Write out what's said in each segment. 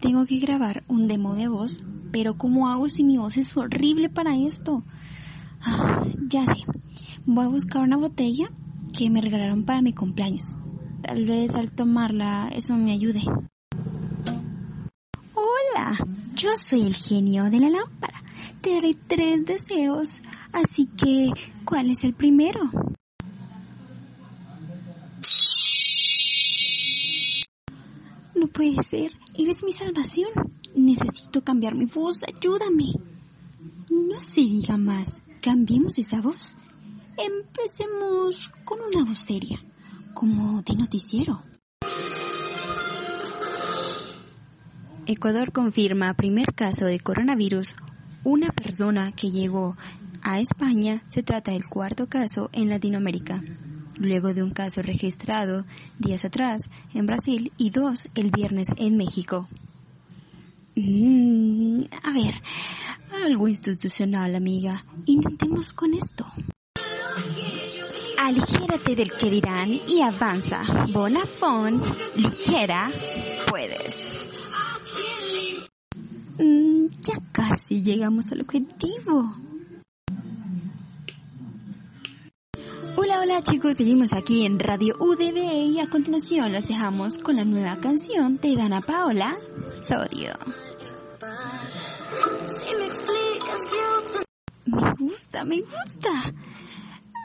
Tengo que grabar un demo de voz, pero ¿cómo hago si mi voz es horrible para esto? Ah, ya sé, voy a buscar una botella que me regalaron para mi cumpleaños. Tal vez al tomarla eso me ayude. Hola, yo soy el genio de la lámpara. Te daré tres deseos, así que ¿cuál es el primero? Puede ser. Eres mi salvación. Necesito cambiar mi voz. Ayúdame. No se diga más. Cambiemos esa voz. Empecemos con una voz seria, como de noticiero. Ecuador confirma primer caso de coronavirus. Una persona que llegó a España se trata del cuarto caso en Latinoamérica luego de un caso registrado días atrás en Brasil y dos el viernes en México. Mm, a ver, algo institucional, amiga. Intentemos con esto. Aligérate del que dirán y avanza. Bonafón, ligera, puedes. Mm, ya casi llegamos al objetivo. Hola, hola chicos, seguimos aquí en Radio UDB y a continuación los dejamos con la nueva canción de Dana Paola, Sodio. Me gusta, me gusta.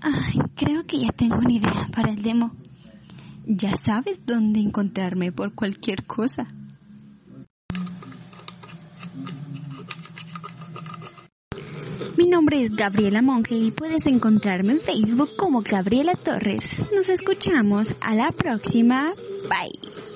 Ay, creo que ya tengo una idea para el demo. Ya sabes dónde encontrarme por cualquier cosa. Mi nombre es Gabriela Monge y puedes encontrarme en Facebook como Gabriela Torres. Nos escuchamos a la próxima. Bye.